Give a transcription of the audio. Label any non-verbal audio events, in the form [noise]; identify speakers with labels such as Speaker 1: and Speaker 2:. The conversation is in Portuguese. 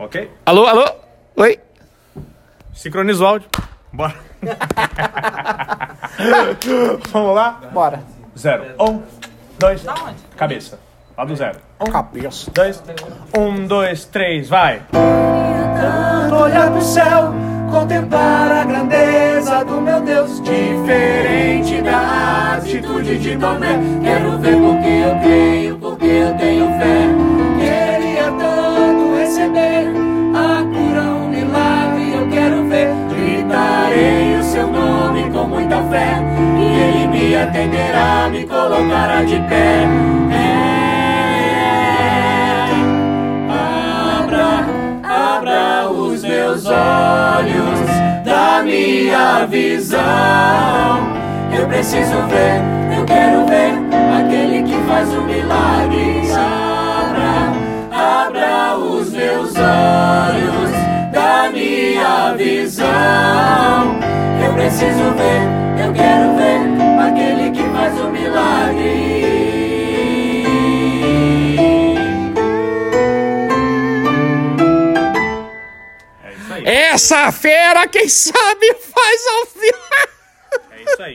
Speaker 1: Ok?
Speaker 2: Alô, alô? Oi?
Speaker 1: Sincroniza o áudio. Bora. [laughs] Vamos lá?
Speaker 2: Bora.
Speaker 1: Zero. Um, dois, cabeça. Lá do zero. Um,
Speaker 2: Cabeça.
Speaker 1: dois, um, dois, três, vai.
Speaker 3: olhar pro céu, contemplar a grandeza do meu Deus, diferente da atitude de Tomé. Quero ver porque eu receber a cura, um milagre, eu quero ver. Gritarei o seu nome com muita fé, e ele me atenderá, me colocará de pé. É, abra, abra os meus olhos da minha visão. Eu preciso ver, eu quero ver aquele que faz o milagre. Abra, abra visão. Eu preciso ver, eu quero ver aquele que faz o milagre.
Speaker 1: É.
Speaker 2: Essa fera, quem sabe, faz ao vivo.